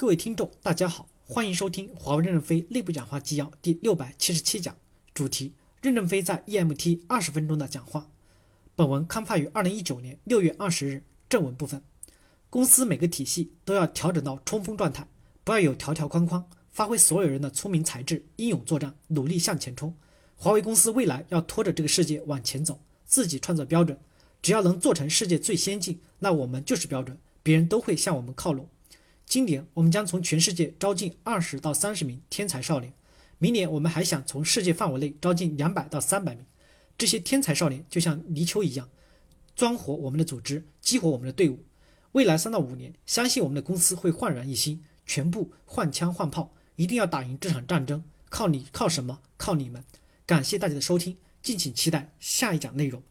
各位听众，大家好，欢迎收听华为任正非内部讲话纪要第六百七十七讲，主题：任正非在 EMT 二十分钟的讲话。本文刊发于二零一九年六月二十日。正文部分，公司每个体系都要调整到冲锋状态，不要有条条框框，发挥所有人的聪明才智，英勇作战，努力向前冲。华为公司未来要拖着这个世界往前走，自己创造标准。只要能做成世界最先进，那我们就是标准，别人都会向我们靠拢。今年我们将从全世界招进二十到三十名天才少年，明年我们还想从世界范围内招进两百到三百名。这些天才少年就像泥鳅一样，钻活我们的组织，激活我们的队伍。未来三到五年，相信我们的公司会焕然一新，全部换枪换炮，一定要打赢这场战争。靠你，靠什么？靠你们！感谢大家的收听，敬请期待下一讲内容。